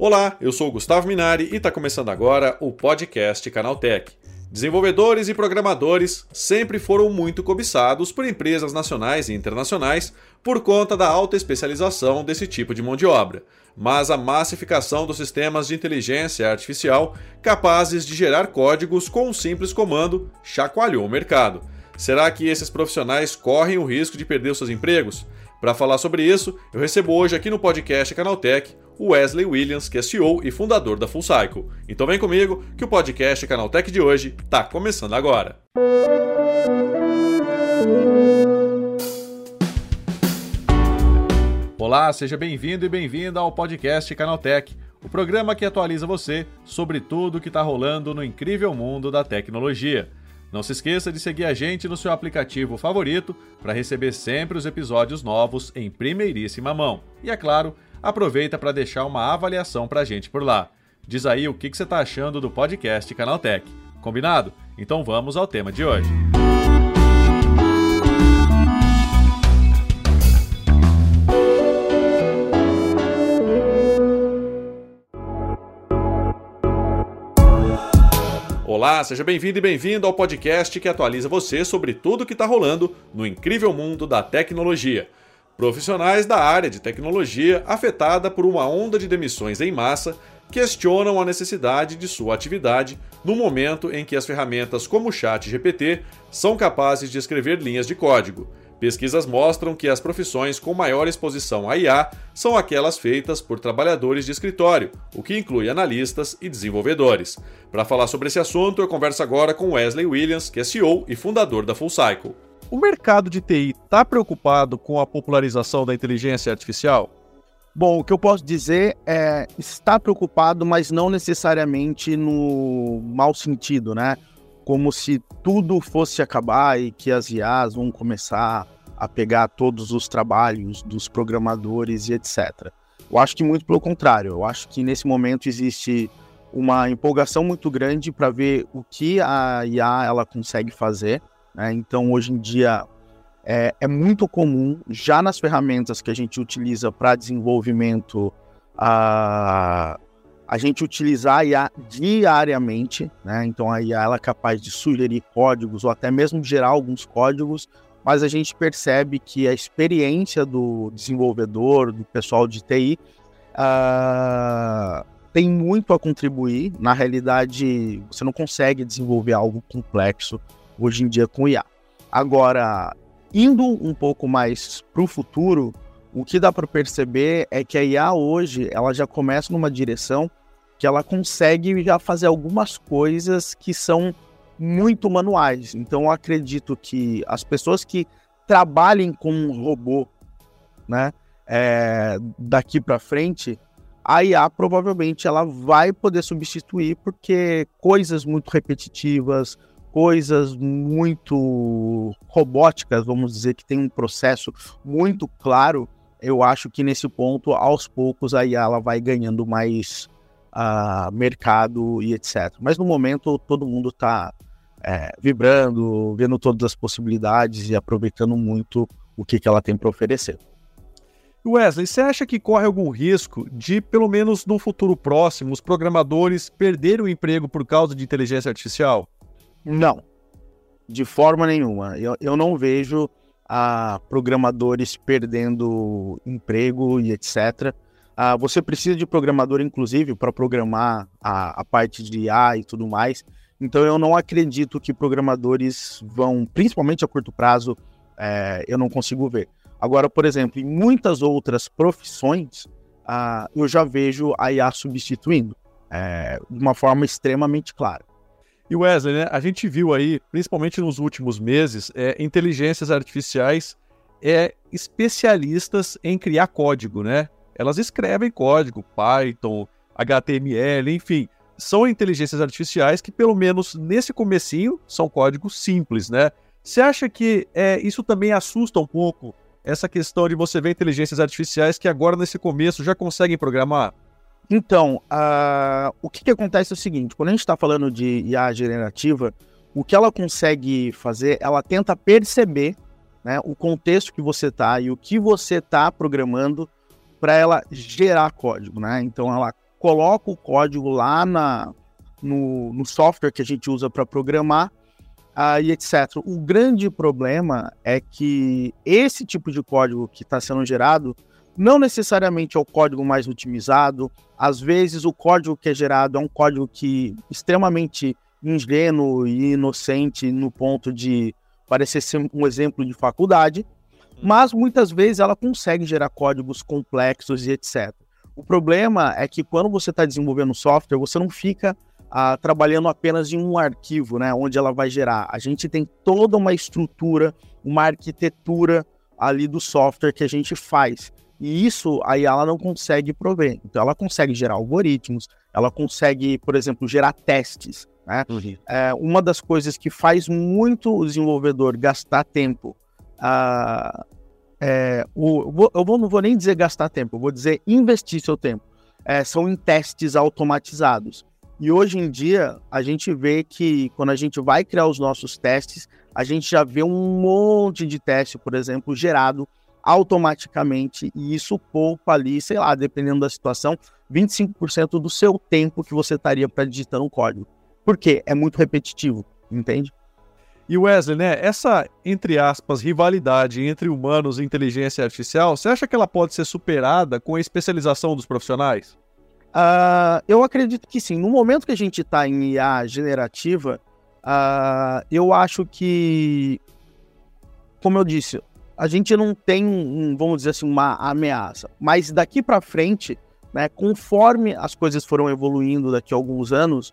Olá, eu sou o Gustavo Minari e está começando agora o podcast Canaltech. Desenvolvedores e programadores sempre foram muito cobiçados por empresas nacionais e internacionais por conta da alta especialização desse tipo de mão de obra. Mas a massificação dos sistemas de inteligência artificial capazes de gerar códigos com um simples comando chacoalhou o mercado. Será que esses profissionais correm o risco de perder seus empregos? Para falar sobre isso, eu recebo hoje aqui no podcast Canaltech o Wesley Williams, que é CEO e fundador da Full Cycle. Então vem comigo que o podcast Canaltech de hoje está começando agora. Olá, seja bem-vindo e bem-vinda ao podcast Canaltech, o programa que atualiza você sobre tudo o que está rolando no incrível mundo da tecnologia. Não se esqueça de seguir a gente no seu aplicativo favorito para receber sempre os episódios novos em primeiríssima mão. E é claro, aproveita para deixar uma avaliação para a gente por lá. Diz aí o que, que você está achando do podcast Canaltech. Combinado? Então vamos ao tema de hoje. Olá, seja bem-vindo e bem-vindo ao podcast que atualiza você sobre tudo o que está rolando no incrível mundo da tecnologia. Profissionais da área de tecnologia afetada por uma onda de demissões em massa questionam a necessidade de sua atividade no momento em que as ferramentas como o Chat GPT são capazes de escrever linhas de código. Pesquisas mostram que as profissões com maior exposição a IA são aquelas feitas por trabalhadores de escritório, o que inclui analistas e desenvolvedores. Para falar sobre esse assunto, eu converso agora com Wesley Williams, que é CEO e fundador da Full Cycle. O mercado de TI está preocupado com a popularização da inteligência artificial? Bom, o que eu posso dizer é está preocupado, mas não necessariamente no mau sentido, né? Como se tudo fosse acabar e que as IAs vão começar a pegar todos os trabalhos dos programadores e etc. Eu acho que muito pelo contrário. Eu acho que nesse momento existe uma empolgação muito grande para ver o que a IA ela consegue fazer né? Então, hoje em dia, é, é, muito comum, já nas ferramentas que a gente utiliza para desenvolvimento, a, a gente utilizar a IA diariamente. Né? Então, a IA ela é capaz de sugerir códigos ou até mesmo gerar alguns códigos, mas a gente percebe que a experiência do desenvolvedor, do pessoal de TI, uh, tem muito a contribuir. Na realidade, você não consegue desenvolver algo complexo hoje em dia com IA. Agora, indo um pouco mais para o futuro, o que dá para perceber é que a IA hoje ela já começa numa direção que ela consegue já fazer algumas coisas que são muito manuais. Então, eu acredito que as pessoas que trabalhem com um robô, né, é, daqui para frente, a IA provavelmente ela vai poder substituir porque coisas muito repetitivas, coisas muito robóticas, vamos dizer, que tem um processo muito claro, eu acho que nesse ponto, aos poucos, a IA ela vai ganhando mais uh, mercado e etc. Mas no momento, todo mundo está é, vibrando, vendo todas as possibilidades e aproveitando muito o que, que ela tem para oferecer. Wesley, você acha que corre algum risco de, pelo menos no futuro próximo, os programadores perderem o emprego por causa de inteligência artificial? Não, de forma nenhuma. Eu, eu não vejo ah, programadores perdendo emprego e etc. Ah, você precisa de programador, inclusive, para programar a, a parte de IA e tudo mais. Então eu não acredito que programadores vão, principalmente a curto prazo, é, eu não consigo ver. Agora, por exemplo, em muitas outras profissões, ah, eu já vejo a IA substituindo é, de uma forma extremamente clara. E Wesley, né, a gente viu aí, principalmente nos últimos meses, é, inteligências artificiais é, especialistas em criar código, né? Elas escrevem código, Python, HTML, enfim. São inteligências artificiais que, pelo menos nesse comecinho, são códigos simples, né? Você acha que é, isso também assusta um pouco essa questão de você ver inteligências artificiais que agora, nesse começo, já conseguem programar? Então, uh, o que, que acontece é o seguinte: quando a gente está falando de IA generativa, o que ela consegue fazer, ela tenta perceber né, o contexto que você está e o que você está programando para ela gerar código, né? Então, ela coloca o código lá na, no, no software que a gente usa para programar uh, e etc. O grande problema é que esse tipo de código que está sendo gerado não necessariamente é o código mais otimizado. Às vezes o código que é gerado é um código que extremamente ingênuo e inocente no ponto de parecer ser um exemplo de faculdade, mas muitas vezes ela consegue gerar códigos complexos e etc. O problema é que quando você está desenvolvendo software, você não fica ah, trabalhando apenas em um arquivo, né, onde ela vai gerar. A gente tem toda uma estrutura, uma arquitetura ali do software que a gente faz. E isso aí ela não consegue prover. Então ela consegue gerar algoritmos, ela consegue, por exemplo, gerar testes. Né? Uhum. É, uma das coisas que faz muito o desenvolvedor gastar tempo. Uh, é, o, eu vou, não vou nem dizer gastar tempo, eu vou dizer investir seu tempo. É, são em testes automatizados. E hoje em dia, a gente vê que quando a gente vai criar os nossos testes, a gente já vê um monte de teste, por exemplo, gerado automaticamente, e isso poupa ali, sei lá, dependendo da situação, 25% do seu tempo que você estaria para digitar um código. Por quê? É muito repetitivo, entende? E Wesley, né, essa, entre aspas, rivalidade entre humanos e inteligência artificial, você acha que ela pode ser superada com a especialização dos profissionais? Uh, eu acredito que sim. No momento que a gente está em IA generativa, uh, eu acho que, como eu disse, a gente não tem, um, vamos dizer assim, uma ameaça. Mas daqui para frente, né, conforme as coisas foram evoluindo daqui a alguns anos,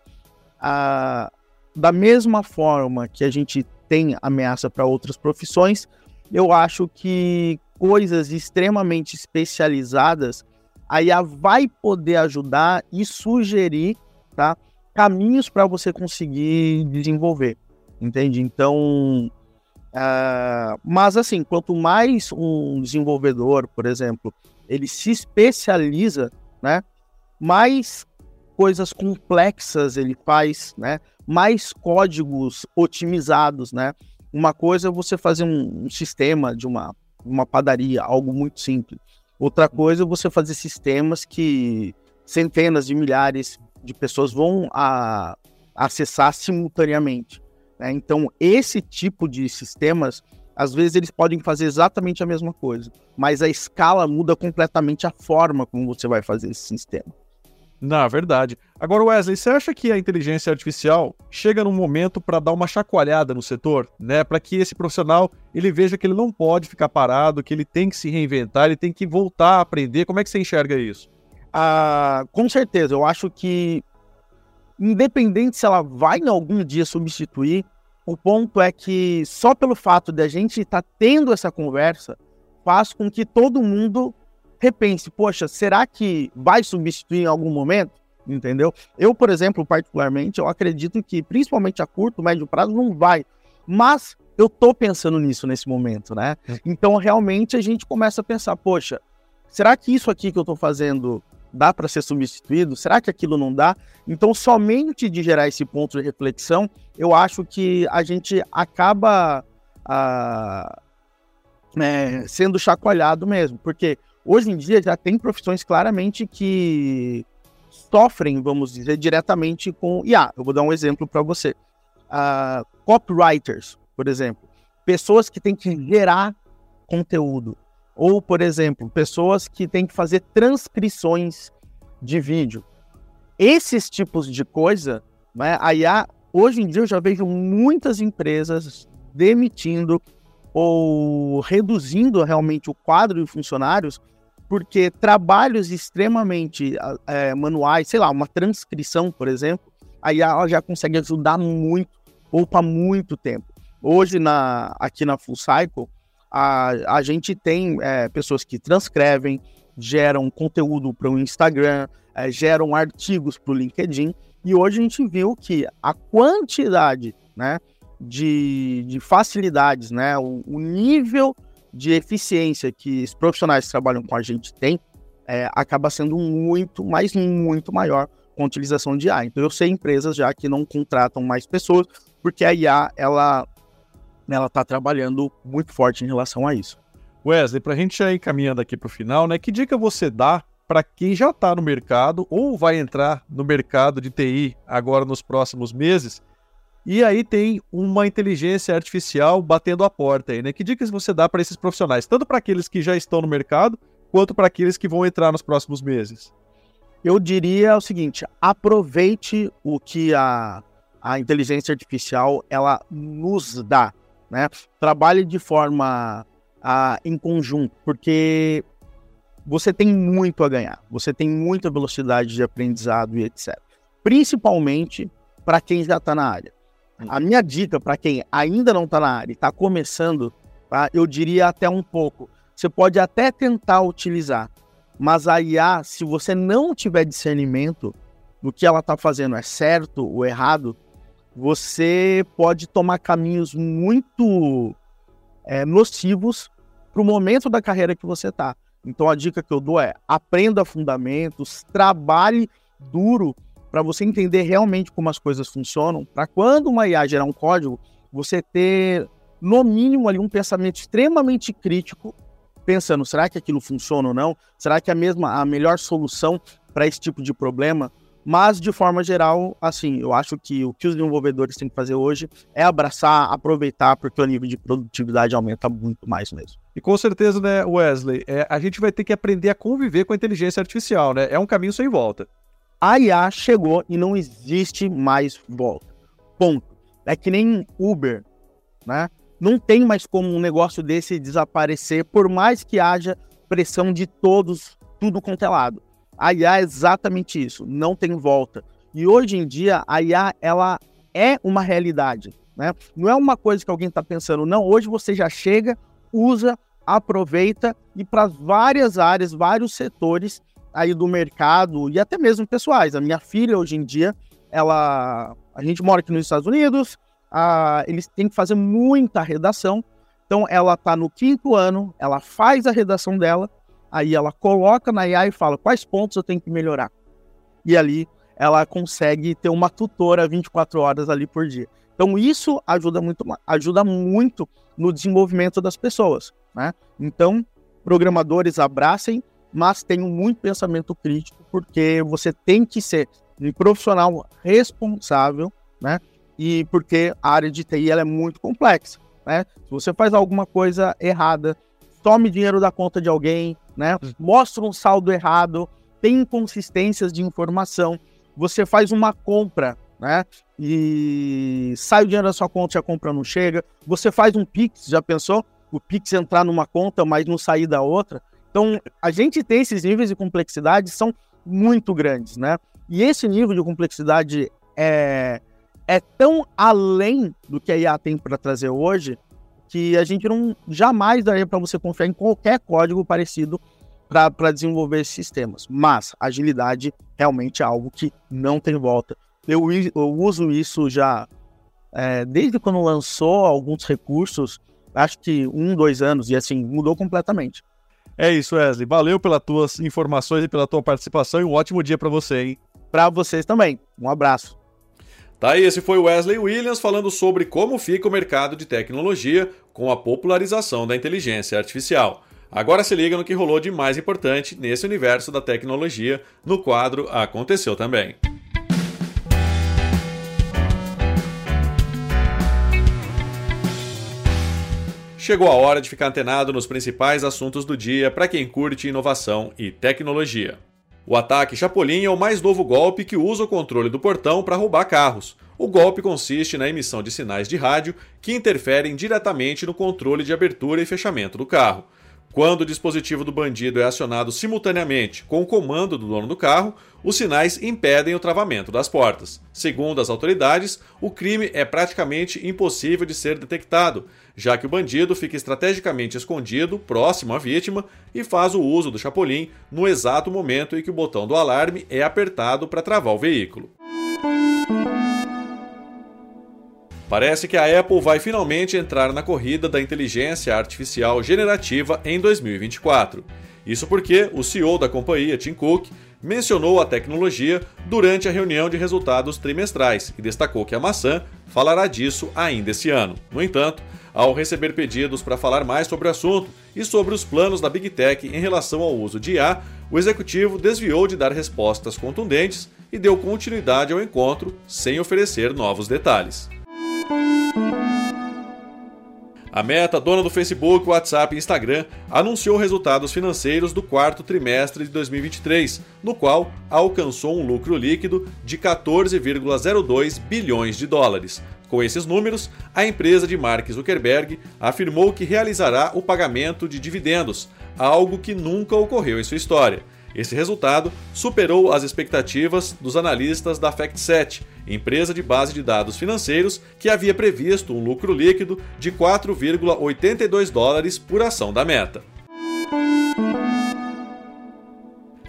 uh, da mesma forma que a gente tem ameaça para outras profissões, eu acho que coisas extremamente especializadas a IA vai poder ajudar e sugerir tá, caminhos para você conseguir desenvolver, entende? Então, uh, mas assim, quanto mais um desenvolvedor, por exemplo, ele se especializa, né, mais coisas complexas ele faz, né, mais códigos otimizados, né. Uma coisa é você fazer um, um sistema de uma, uma padaria, algo muito simples. Outra coisa é você fazer sistemas que centenas de milhares de pessoas vão a, acessar simultaneamente. Né? Então, esse tipo de sistemas, às vezes eles podem fazer exatamente a mesma coisa, mas a escala muda completamente a forma como você vai fazer esse sistema. Na verdade. Agora, Wesley, você acha que a inteligência artificial chega num momento para dar uma chacoalhada no setor, né? Para que esse profissional ele veja que ele não pode ficar parado, que ele tem que se reinventar, ele tem que voltar a aprender. Como é que você enxerga isso? Ah, com certeza. Eu acho que, independente se ela vai em algum dia substituir, o ponto é que só pelo fato de a gente estar tá tendo essa conversa faz com que todo mundo repense, poxa, será que vai substituir em algum momento? Entendeu? Eu, por exemplo, particularmente, eu acredito que, principalmente a curto, médio prazo, não vai. Mas eu tô pensando nisso nesse momento, né? É. Então, realmente, a gente começa a pensar, poxa, será que isso aqui que eu tô fazendo dá para ser substituído? Será que aquilo não dá? Então, somente de gerar esse ponto de reflexão, eu acho que a gente acaba ah, é, sendo chacoalhado mesmo, porque Hoje em dia já tem profissões claramente que sofrem, vamos dizer, diretamente com IA. Eu vou dar um exemplo para você. Uh, copywriters, por exemplo, pessoas que têm que gerar conteúdo. Ou, por exemplo, pessoas que têm que fazer transcrições de vídeo. Esses tipos de coisa, né, a IA, hoje em dia eu já vejo muitas empresas demitindo ou reduzindo realmente o quadro de funcionários porque trabalhos extremamente é, manuais, sei lá, uma transcrição, por exemplo, aí ela já consegue ajudar muito, poupa muito tempo. Hoje, na, aqui na Full Cycle, a, a gente tem é, pessoas que transcrevem, geram conteúdo para o Instagram, é, geram artigos para o LinkedIn, e hoje a gente viu que a quantidade né, de, de facilidades, né, o, o nível de eficiência que os profissionais que trabalham com a gente têm é, acaba sendo muito, mas muito maior com a utilização de IA. Então eu sei empresas já que não contratam mais pessoas porque a IA ela ela está trabalhando muito forte em relação a isso. Wesley, para a gente já ir caminhando aqui para o final, né? Que dica você dá para quem já está no mercado ou vai entrar no mercado de TI agora nos próximos meses. E aí tem uma inteligência artificial batendo a porta aí, né? Que dicas você dá para esses profissionais, tanto para aqueles que já estão no mercado, quanto para aqueles que vão entrar nos próximos meses? Eu diria o seguinte: aproveite o que a, a inteligência artificial ela nos dá, né? Trabalhe de forma em conjunto, porque você tem muito a ganhar, você tem muita velocidade de aprendizado e etc. Principalmente para quem já está na área. A minha dica para quem ainda não está na área e está começando, tá? eu diria até um pouco. Você pode até tentar utilizar, mas a IA, se você não tiver discernimento do que ela está fazendo é certo ou errado, você pode tomar caminhos muito é, nocivos para o momento da carreira que você está. Então a dica que eu dou é aprenda fundamentos, trabalhe duro para você entender realmente como as coisas funcionam, para quando uma IA gerar um código, você ter no mínimo ali um pensamento extremamente crítico, pensando, será que aquilo funciona ou não? Será que é a mesma a melhor solução para esse tipo de problema? Mas, de forma geral, assim, eu acho que o que os desenvolvedores têm que fazer hoje é abraçar, aproveitar, porque o nível de produtividade aumenta muito mais mesmo. E com certeza, né, Wesley, é, a gente vai ter que aprender a conviver com a inteligência artificial, né? É um caminho sem volta a IA chegou e não existe mais volta. Ponto. É que nem Uber, né? Não tem mais como um negócio desse desaparecer, por mais que haja pressão de todos, tudo quanto é lado. A IA é exatamente isso, não tem volta. E hoje em dia, a IA, ela é uma realidade, né? Não é uma coisa que alguém está pensando, não. Hoje você já chega, usa, aproveita e para várias áreas, vários setores, aí do mercado e até mesmo pessoais. A minha filha hoje em dia, ela, a gente mora aqui nos Estados Unidos, a, eles têm que fazer muita redação. Então ela está no quinto ano, ela faz a redação dela, aí ela coloca na IA e fala quais pontos eu tenho que melhorar. E ali ela consegue ter uma tutora 24 horas ali por dia. Então isso ajuda muito, ajuda muito no desenvolvimento das pessoas, né? Então, programadores abracem mas tenho muito pensamento crítico, porque você tem que ser um profissional responsável, né? E porque a área de TI ela é muito complexa, né? Se você faz alguma coisa errada, tome dinheiro da conta de alguém, né? Mostra um saldo errado, tem inconsistências de informação, você faz uma compra, né? E sai o dinheiro da sua conta e a compra não chega. Você faz um Pix, já pensou? O Pix entrar numa conta, mas não sair da outra. Então, a gente tem esses níveis de complexidade são muito grandes, né? E esse nível de complexidade é, é tão além do que a IA tem para trazer hoje que a gente não jamais daria para você confiar em qualquer código parecido para desenvolver esses sistemas. Mas agilidade realmente é algo que não tem volta. Eu, eu uso isso já é, desde quando lançou alguns recursos, acho que um, dois anos, e assim, mudou completamente. É isso, Wesley. Valeu pelas tuas informações e pela tua participação e um ótimo dia para você, hein? Para vocês também. Um abraço. Tá aí, esse foi Wesley Williams falando sobre como fica o mercado de tecnologia com a popularização da inteligência artificial. Agora se liga no que rolou de mais importante nesse universo da tecnologia no quadro Aconteceu Também. Chegou a hora de ficar antenado nos principais assuntos do dia para quem curte inovação e tecnologia. O ataque Chapolin é o mais novo golpe que usa o controle do portão para roubar carros. O golpe consiste na emissão de sinais de rádio que interferem diretamente no controle de abertura e fechamento do carro. Quando o dispositivo do bandido é acionado simultaneamente com o comando do dono do carro, os sinais impedem o travamento das portas. Segundo as autoridades, o crime é praticamente impossível de ser detectado, já que o bandido fica estrategicamente escondido próximo à vítima e faz o uso do chapolim no exato momento em que o botão do alarme é apertado para travar o veículo. Parece que a Apple vai finalmente entrar na corrida da inteligência artificial generativa em 2024. Isso porque o CEO da companhia, Tim Cook, mencionou a tecnologia durante a reunião de resultados trimestrais e destacou que a maçã falará disso ainda esse ano. No entanto, ao receber pedidos para falar mais sobre o assunto e sobre os planos da Big Tech em relação ao uso de IA, o executivo desviou de dar respostas contundentes e deu continuidade ao encontro sem oferecer novos detalhes. A Meta, dona do Facebook, WhatsApp e Instagram, anunciou resultados financeiros do quarto trimestre de 2023, no qual alcançou um lucro líquido de 14,02 bilhões de dólares. Com esses números, a empresa de Mark Zuckerberg afirmou que realizará o pagamento de dividendos, algo que nunca ocorreu em sua história. Esse resultado superou as expectativas dos analistas da FactSet, empresa de base de dados financeiros que havia previsto um lucro líquido de 4,82 dólares por ação da Meta.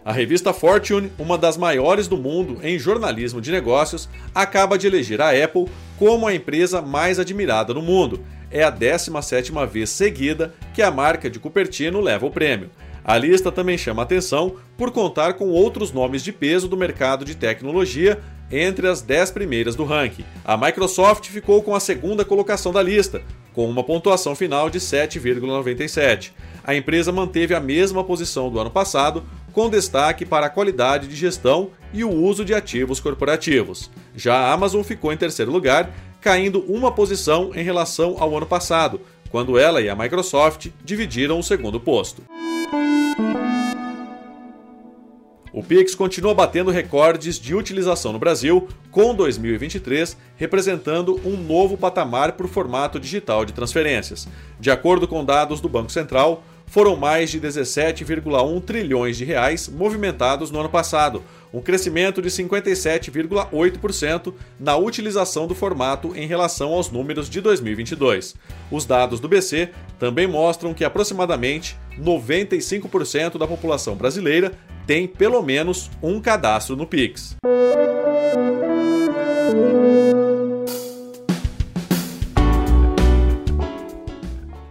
A revista Fortune, uma das maiores do mundo em jornalismo de negócios, acaba de eleger a Apple como a empresa mais admirada no mundo. É a 17ª vez seguida que a marca de Cupertino leva o prêmio. A lista também chama atenção por contar com outros nomes de peso do mercado de tecnologia entre as 10 primeiras do ranking. A Microsoft ficou com a segunda colocação da lista, com uma pontuação final de 7,97. A empresa manteve a mesma posição do ano passado, com destaque para a qualidade de gestão e o uso de ativos corporativos. Já a Amazon ficou em terceiro lugar, caindo uma posição em relação ao ano passado, quando ela e a Microsoft dividiram o segundo posto. O Pix continua batendo recordes de utilização no Brasil, com 2023 representando um novo patamar para o formato digital de transferências. De acordo com dados do Banco Central, foram mais de 17,1 trilhões de reais movimentados no ano passado, um crescimento de 57,8% na utilização do formato em relação aos números de 2022. Os dados do BC também mostram que aproximadamente 95% da população brasileira tem pelo menos um cadastro no Pix.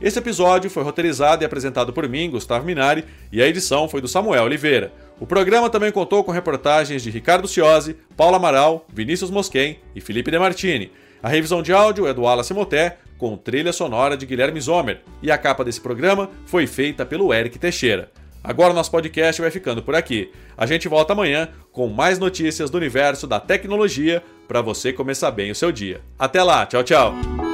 Esse episódio foi roteirizado e apresentado por mim, Gustavo Minari, e a edição foi do Samuel Oliveira. O programa também contou com reportagens de Ricardo Ciosi, Paulo Amaral, Vinícius Mosquen e Felipe Demartini. A revisão de áudio é do Wallace Moté, com trilha sonora de Guilherme Zomer, e a capa desse programa foi feita pelo Eric Teixeira. Agora o nosso podcast vai ficando por aqui. A gente volta amanhã com mais notícias do universo da tecnologia para você começar bem o seu dia. Até lá, tchau, tchau.